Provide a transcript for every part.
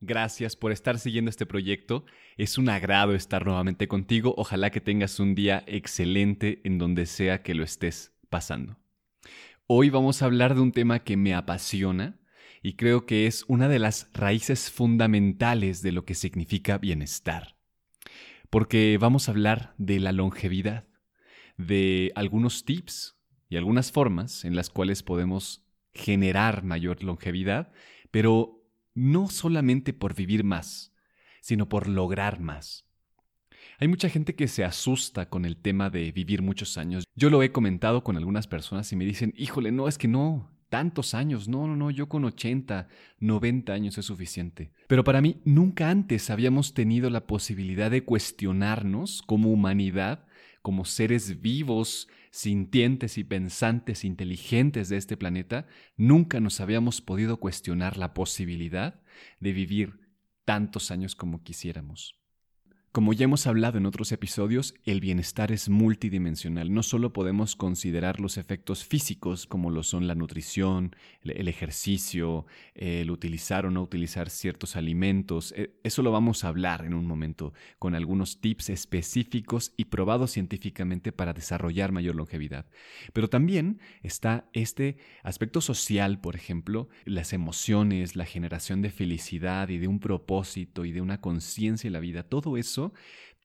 Gracias por estar siguiendo este proyecto. Es un agrado estar nuevamente contigo. Ojalá que tengas un día excelente en donde sea que lo estés pasando. Hoy vamos a hablar de un tema que me apasiona y creo que es una de las raíces fundamentales de lo que significa bienestar. Porque vamos a hablar de la longevidad, de algunos tips y algunas formas en las cuales podemos generar mayor longevidad, pero no solamente por vivir más, sino por lograr más. Hay mucha gente que se asusta con el tema de vivir muchos años. Yo lo he comentado con algunas personas y me dicen, híjole, no, es que no, tantos años, no, no, no, yo con 80, 90 años es suficiente. Pero para mí nunca antes habíamos tenido la posibilidad de cuestionarnos como humanidad, como seres vivos, sintientes y pensantes inteligentes de este planeta, nunca nos habíamos podido cuestionar la posibilidad de vivir tantos años como quisiéramos. Como ya hemos hablado en otros episodios, el bienestar es multidimensional. No solo podemos considerar los efectos físicos como lo son la nutrición, el ejercicio, el utilizar o no utilizar ciertos alimentos. E, eso lo vamos a hablar en un momento con algunos tips específicos y probados científicamente para desarrollar mayor longevidad. Pero también está este aspecto social, por ejemplo, las emociones, la generación de felicidad y de un propósito y de una conciencia en la vida. Todo eso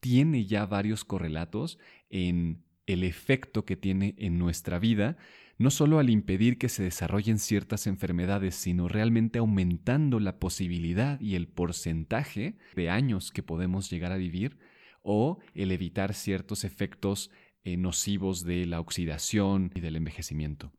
tiene ya varios correlatos en el efecto que tiene en nuestra vida, no solo al impedir que se desarrollen ciertas enfermedades, sino realmente aumentando la posibilidad y el porcentaje de años que podemos llegar a vivir o el evitar ciertos efectos eh, nocivos de la oxidación y del envejecimiento.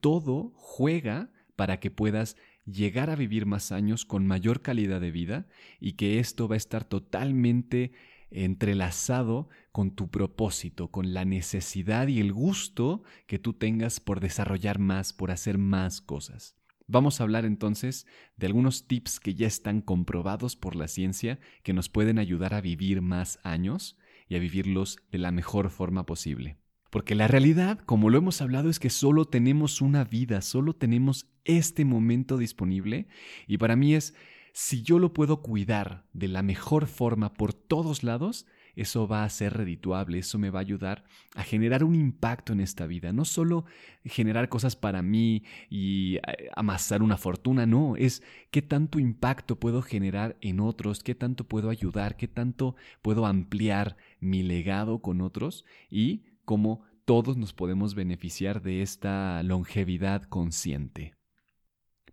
Todo juega para que puedas llegar a vivir más años con mayor calidad de vida y que esto va a estar totalmente entrelazado con tu propósito, con la necesidad y el gusto que tú tengas por desarrollar más, por hacer más cosas. Vamos a hablar entonces de algunos tips que ya están comprobados por la ciencia que nos pueden ayudar a vivir más años y a vivirlos de la mejor forma posible. Porque la realidad, como lo hemos hablado, es que solo tenemos una vida, solo tenemos este momento disponible y para mí es si yo lo puedo cuidar de la mejor forma por todos lados, eso va a ser redituable, eso me va a ayudar a generar un impacto en esta vida. No solo generar cosas para mí y eh, amasar una fortuna, no, es qué tanto impacto puedo generar en otros, qué tanto puedo ayudar, qué tanto puedo ampliar mi legado con otros y cómo todos nos podemos beneficiar de esta longevidad consciente.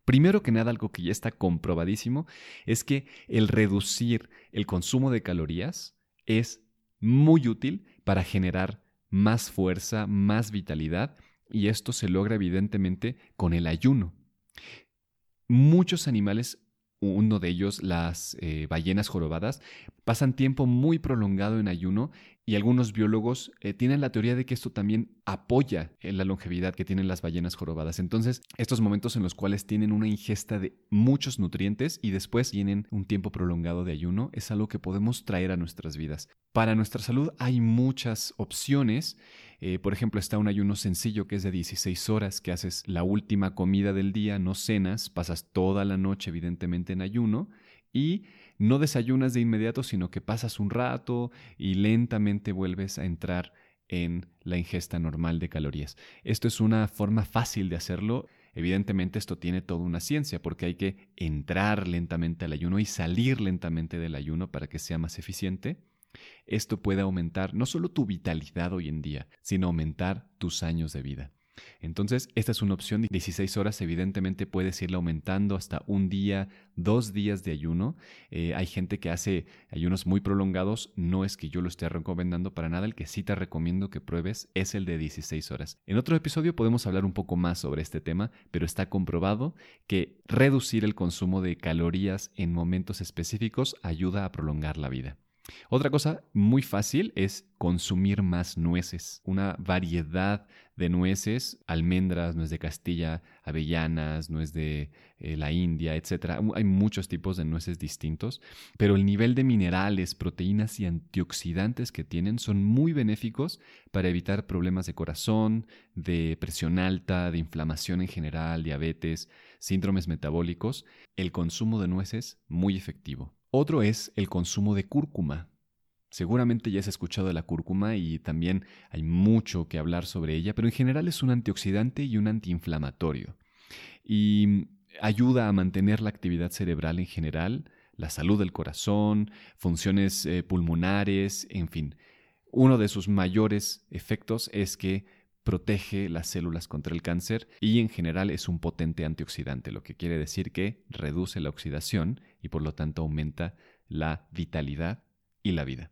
Primero que nada, algo que ya está comprobadísimo es que el reducir el consumo de calorías es muy útil para generar más fuerza, más vitalidad y esto se logra evidentemente con el ayuno. Muchos animales uno de ellos, las eh, ballenas jorobadas, pasan tiempo muy prolongado en ayuno y algunos biólogos eh, tienen la teoría de que esto también apoya en la longevidad que tienen las ballenas jorobadas. Entonces, estos momentos en los cuales tienen una ingesta de muchos nutrientes y después tienen un tiempo prolongado de ayuno es algo que podemos traer a nuestras vidas. Para nuestra salud hay muchas opciones. Eh, por ejemplo, está un ayuno sencillo que es de 16 horas, que haces la última comida del día, no cenas, pasas toda la noche evidentemente en ayuno y no desayunas de inmediato, sino que pasas un rato y lentamente vuelves a entrar en la ingesta normal de calorías. Esto es una forma fácil de hacerlo. Evidentemente esto tiene toda una ciencia porque hay que entrar lentamente al ayuno y salir lentamente del ayuno para que sea más eficiente. Esto puede aumentar no solo tu vitalidad hoy en día, sino aumentar tus años de vida. Entonces, esta es una opción de 16 horas. Evidentemente puedes irla aumentando hasta un día, dos días de ayuno. Eh, hay gente que hace ayunos muy prolongados. No es que yo lo esté recomendando para nada. El que sí te recomiendo que pruebes es el de 16 horas. En otro episodio podemos hablar un poco más sobre este tema, pero está comprobado que reducir el consumo de calorías en momentos específicos ayuda a prolongar la vida. Otra cosa muy fácil es consumir más nueces, una variedad de nueces, almendras, nuez de Castilla, avellanas, nuez de eh, la India, etc. Hay muchos tipos de nueces distintos, pero el nivel de minerales, proteínas y antioxidantes que tienen son muy benéficos para evitar problemas de corazón, de presión alta, de inflamación en general, diabetes, síndromes metabólicos. El consumo de nueces muy efectivo. Otro es el consumo de cúrcuma. Seguramente ya has escuchado de la cúrcuma y también hay mucho que hablar sobre ella, pero en general es un antioxidante y un antiinflamatorio. Y ayuda a mantener la actividad cerebral en general, la salud del corazón, funciones eh, pulmonares, en fin. Uno de sus mayores efectos es que protege las células contra el cáncer y en general es un potente antioxidante, lo que quiere decir que reduce la oxidación y por lo tanto aumenta la vitalidad y la vida.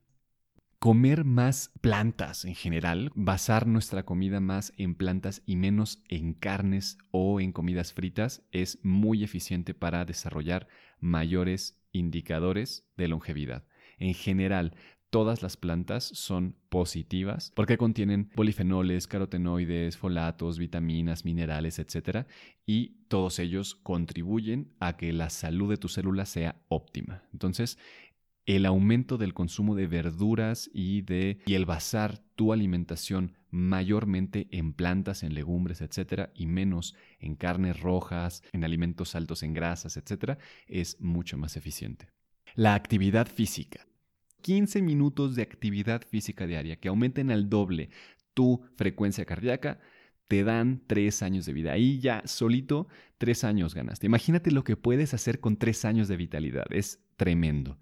Comer más plantas en general, basar nuestra comida más en plantas y menos en carnes o en comidas fritas es muy eficiente para desarrollar mayores indicadores de longevidad. En general, todas las plantas son positivas porque contienen polifenoles, carotenoides, folatos, vitaminas, minerales, etc. Y todos ellos contribuyen a que la salud de tu célula sea óptima. Entonces, el aumento del consumo de verduras y de y el basar tu alimentación mayormente en plantas, en legumbres, etcétera, y menos en carnes rojas, en alimentos altos en grasas, etcétera, es mucho más eficiente. La actividad física. 15 minutos de actividad física diaria que aumenten al doble tu frecuencia cardíaca, te dan tres años de vida. Ahí ya solito tres años ganaste. Imagínate lo que puedes hacer con tres años de vitalidad. Es tremendo.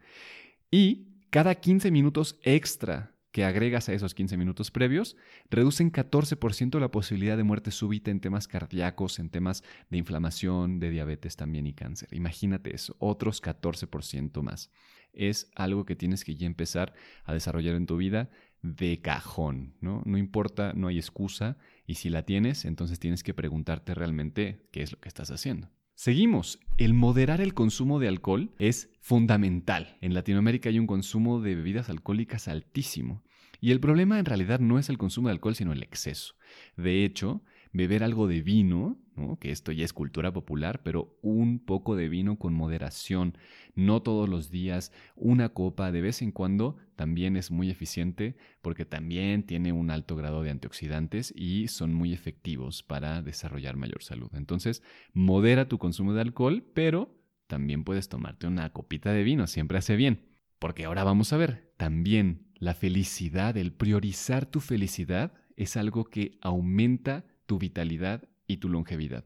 Y cada 15 minutos extra que agregas a esos 15 minutos previos, reducen 14% la posibilidad de muerte súbita en temas cardíacos, en temas de inflamación, de diabetes también y cáncer. Imagínate eso, otros 14% más es algo que tienes que ya empezar a desarrollar en tu vida de cajón, ¿no? No importa, no hay excusa y si la tienes, entonces tienes que preguntarte realmente qué es lo que estás haciendo. Seguimos. El moderar el consumo de alcohol es fundamental. En Latinoamérica hay un consumo de bebidas alcohólicas altísimo. Y el problema en realidad no es el consumo de alcohol, sino el exceso. De hecho, beber algo de vino, que esto ya es cultura popular, pero un poco de vino con moderación, no todos los días, una copa de vez en cuando también es muy eficiente porque también tiene un alto grado de antioxidantes y son muy efectivos para desarrollar mayor salud. Entonces, modera tu consumo de alcohol, pero también puedes tomarte una copita de vino, siempre hace bien. Porque ahora vamos a ver, también la felicidad, el priorizar tu felicidad es algo que aumenta tu vitalidad y tu longevidad.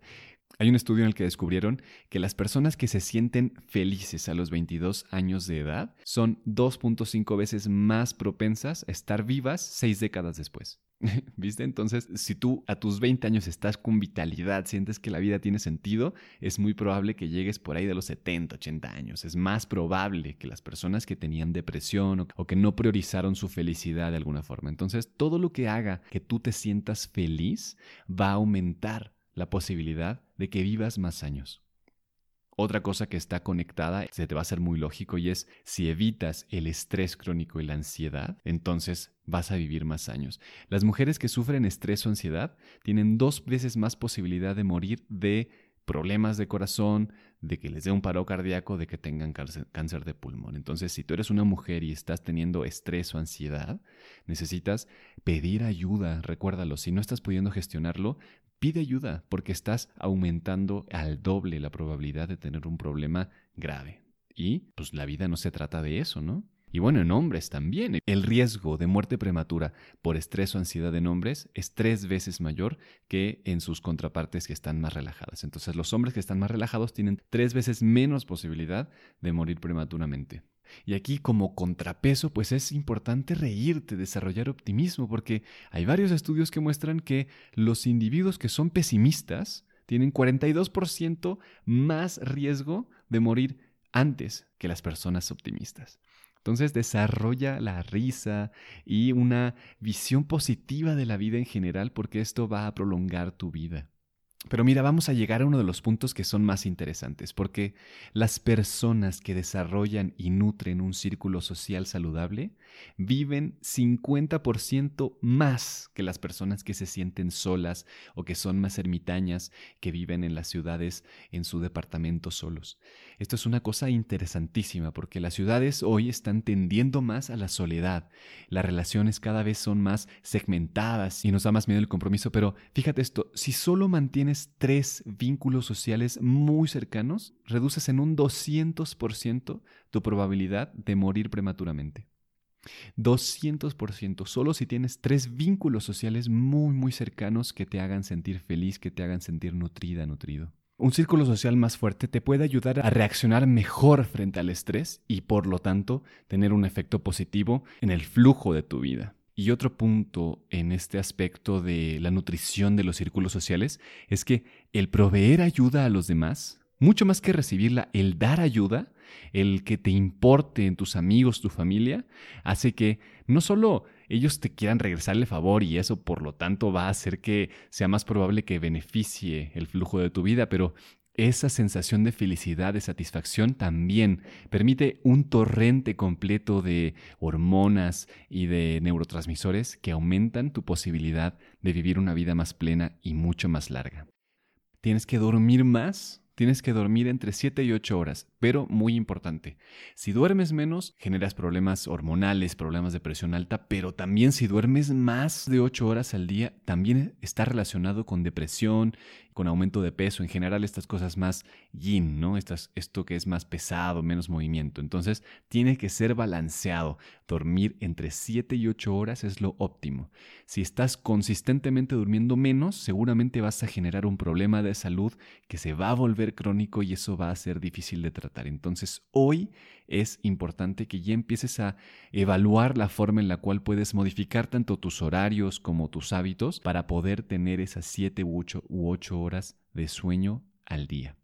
Hay un estudio en el que descubrieron que las personas que se sienten felices a los 22 años de edad son 2.5 veces más propensas a estar vivas seis décadas después. ¿Viste? Entonces, si tú a tus 20 años estás con vitalidad, sientes que la vida tiene sentido, es muy probable que llegues por ahí de los 70, 80 años. Es más probable que las personas que tenían depresión o que no priorizaron su felicidad de alguna forma. Entonces, todo lo que haga que tú te sientas feliz va a aumentar la posibilidad de que vivas más años. Otra cosa que está conectada, se te va a hacer muy lógico, y es si evitas el estrés crónico y la ansiedad, entonces vas a vivir más años. Las mujeres que sufren estrés o ansiedad tienen dos veces más posibilidad de morir de problemas de corazón, de que les dé un paro cardíaco, de que tengan cáncer de pulmón. Entonces, si tú eres una mujer y estás teniendo estrés o ansiedad, necesitas pedir ayuda, recuérdalo, si no estás pudiendo gestionarlo, pide ayuda porque estás aumentando al doble la probabilidad de tener un problema grave. Y pues la vida no se trata de eso, ¿no? Y bueno, en hombres también. El riesgo de muerte prematura por estrés o ansiedad en hombres es tres veces mayor que en sus contrapartes que están más relajadas. Entonces los hombres que están más relajados tienen tres veces menos posibilidad de morir prematuramente. Y aquí como contrapeso, pues es importante reírte, desarrollar optimismo, porque hay varios estudios que muestran que los individuos que son pesimistas tienen 42% más riesgo de morir antes que las personas optimistas. Entonces desarrolla la risa y una visión positiva de la vida en general porque esto va a prolongar tu vida. Pero mira, vamos a llegar a uno de los puntos que son más interesantes, porque las personas que desarrollan y nutren un círculo social saludable viven 50% más que las personas que se sienten solas o que son más ermitañas, que viven en las ciudades en su departamento solos. Esto es una cosa interesantísima porque las ciudades hoy están tendiendo más a la soledad. Las relaciones cada vez son más segmentadas y nos da más miedo el compromiso, pero fíjate esto, si solo mantienes tres vínculos sociales muy cercanos, reduces en un 200% tu probabilidad de morir prematuramente. 200%, solo si tienes tres vínculos sociales muy, muy cercanos que te hagan sentir feliz, que te hagan sentir nutrida, nutrido. Un círculo social más fuerte te puede ayudar a reaccionar mejor frente al estrés y por lo tanto tener un efecto positivo en el flujo de tu vida. Y otro punto en este aspecto de la nutrición de los círculos sociales es que el proveer ayuda a los demás, mucho más que recibirla, el dar ayuda, el que te importe en tus amigos, tu familia, hace que no solo ellos te quieran regresar el favor y eso por lo tanto va a hacer que sea más probable que beneficie el flujo de tu vida, pero esa sensación de felicidad, de satisfacción también permite un torrente completo de hormonas y de neurotransmisores que aumentan tu posibilidad de vivir una vida más plena y mucho más larga. Tienes que dormir más Tienes que dormir entre 7 y 8 horas, pero muy importante, si duermes menos, generas problemas hormonales, problemas de presión alta, pero también si duermes más de 8 horas al día, también está relacionado con depresión, con aumento de peso, en general estas cosas más yin, ¿no? Estas, esto que es más pesado, menos movimiento. Entonces, tiene que ser balanceado. Dormir entre 7 y 8 horas es lo óptimo. Si estás consistentemente durmiendo menos, seguramente vas a generar un problema de salud que se va a crónico y eso va a ser difícil de tratar. Entonces, hoy es importante que ya empieces a evaluar la forma en la cual puedes modificar tanto tus horarios como tus hábitos para poder tener esas 7 u 8, u 8 horas de sueño al día.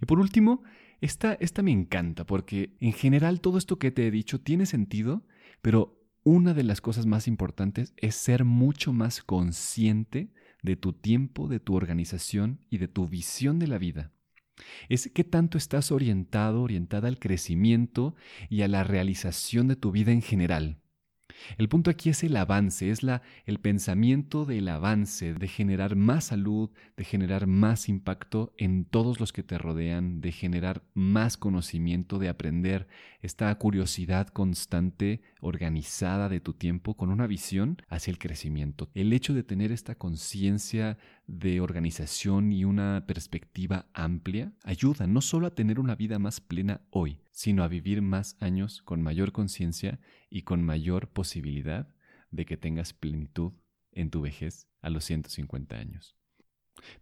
Y por último, esta, esta me encanta porque en general todo esto que te he dicho tiene sentido, pero una de las cosas más importantes es ser mucho más consciente de tu tiempo, de tu organización y de tu visión de la vida es qué tanto estás orientado, orientada al crecimiento y a la realización de tu vida en general. El punto aquí es el avance, es la, el pensamiento del avance, de generar más salud, de generar más impacto en todos los que te rodean, de generar más conocimiento, de aprender esta curiosidad constante, organizada de tu tiempo con una visión hacia el crecimiento. El hecho de tener esta conciencia de organización y una perspectiva amplia ayuda no solo a tener una vida más plena hoy, sino a vivir más años con mayor conciencia y con mayor posibilidad de que tengas plenitud en tu vejez a los 150 años.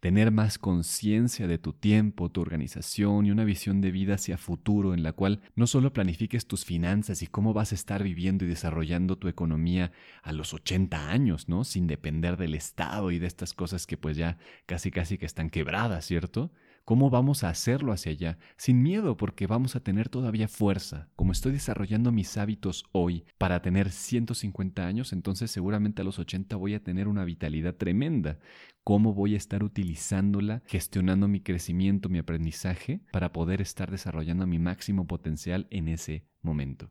Tener más conciencia de tu tiempo, tu organización y una visión de vida hacia futuro en la cual no solo planifiques tus finanzas y cómo vas a estar viviendo y desarrollando tu economía a los 80 años, ¿no? Sin depender del Estado y de estas cosas que pues ya casi casi que están quebradas, ¿cierto? ¿Cómo vamos a hacerlo hacia allá? Sin miedo, porque vamos a tener todavía fuerza. Como estoy desarrollando mis hábitos hoy para tener 150 años, entonces seguramente a los 80 voy a tener una vitalidad tremenda. ¿Cómo voy a estar utilizándola, gestionando mi crecimiento, mi aprendizaje, para poder estar desarrollando mi máximo potencial en ese momento?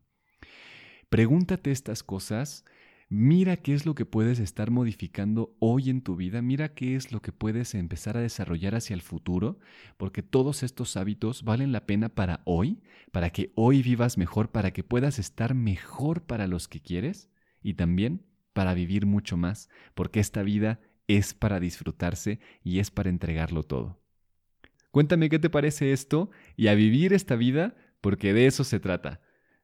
Pregúntate estas cosas Mira qué es lo que puedes estar modificando hoy en tu vida, mira qué es lo que puedes empezar a desarrollar hacia el futuro, porque todos estos hábitos valen la pena para hoy, para que hoy vivas mejor, para que puedas estar mejor para los que quieres y también para vivir mucho más, porque esta vida es para disfrutarse y es para entregarlo todo. Cuéntame qué te parece esto y a vivir esta vida, porque de eso se trata.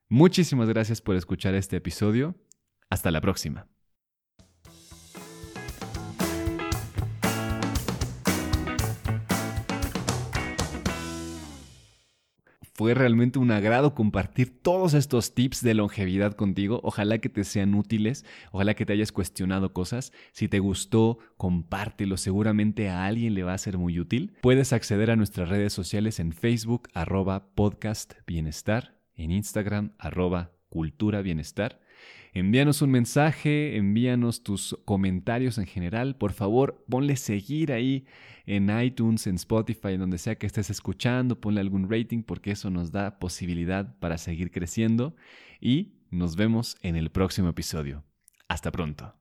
Muchísimas gracias por escuchar este episodio hasta la próxima. Fue realmente un agrado compartir todos estos tips de longevidad contigo. Ojalá que te sean útiles, ojalá que te hayas cuestionado cosas. Si te gustó, compártelo. Seguramente a alguien le va a ser muy útil. Puedes acceder a nuestras redes sociales en Facebook, arroba podcast bienestar, en Instagram, arroba Cultura Bienestar. Envíanos un mensaje, envíanos tus comentarios en general. Por favor, ponle seguir ahí en iTunes, en Spotify, en donde sea que estés escuchando. Ponle algún rating porque eso nos da posibilidad para seguir creciendo. Y nos vemos en el próximo episodio. Hasta pronto.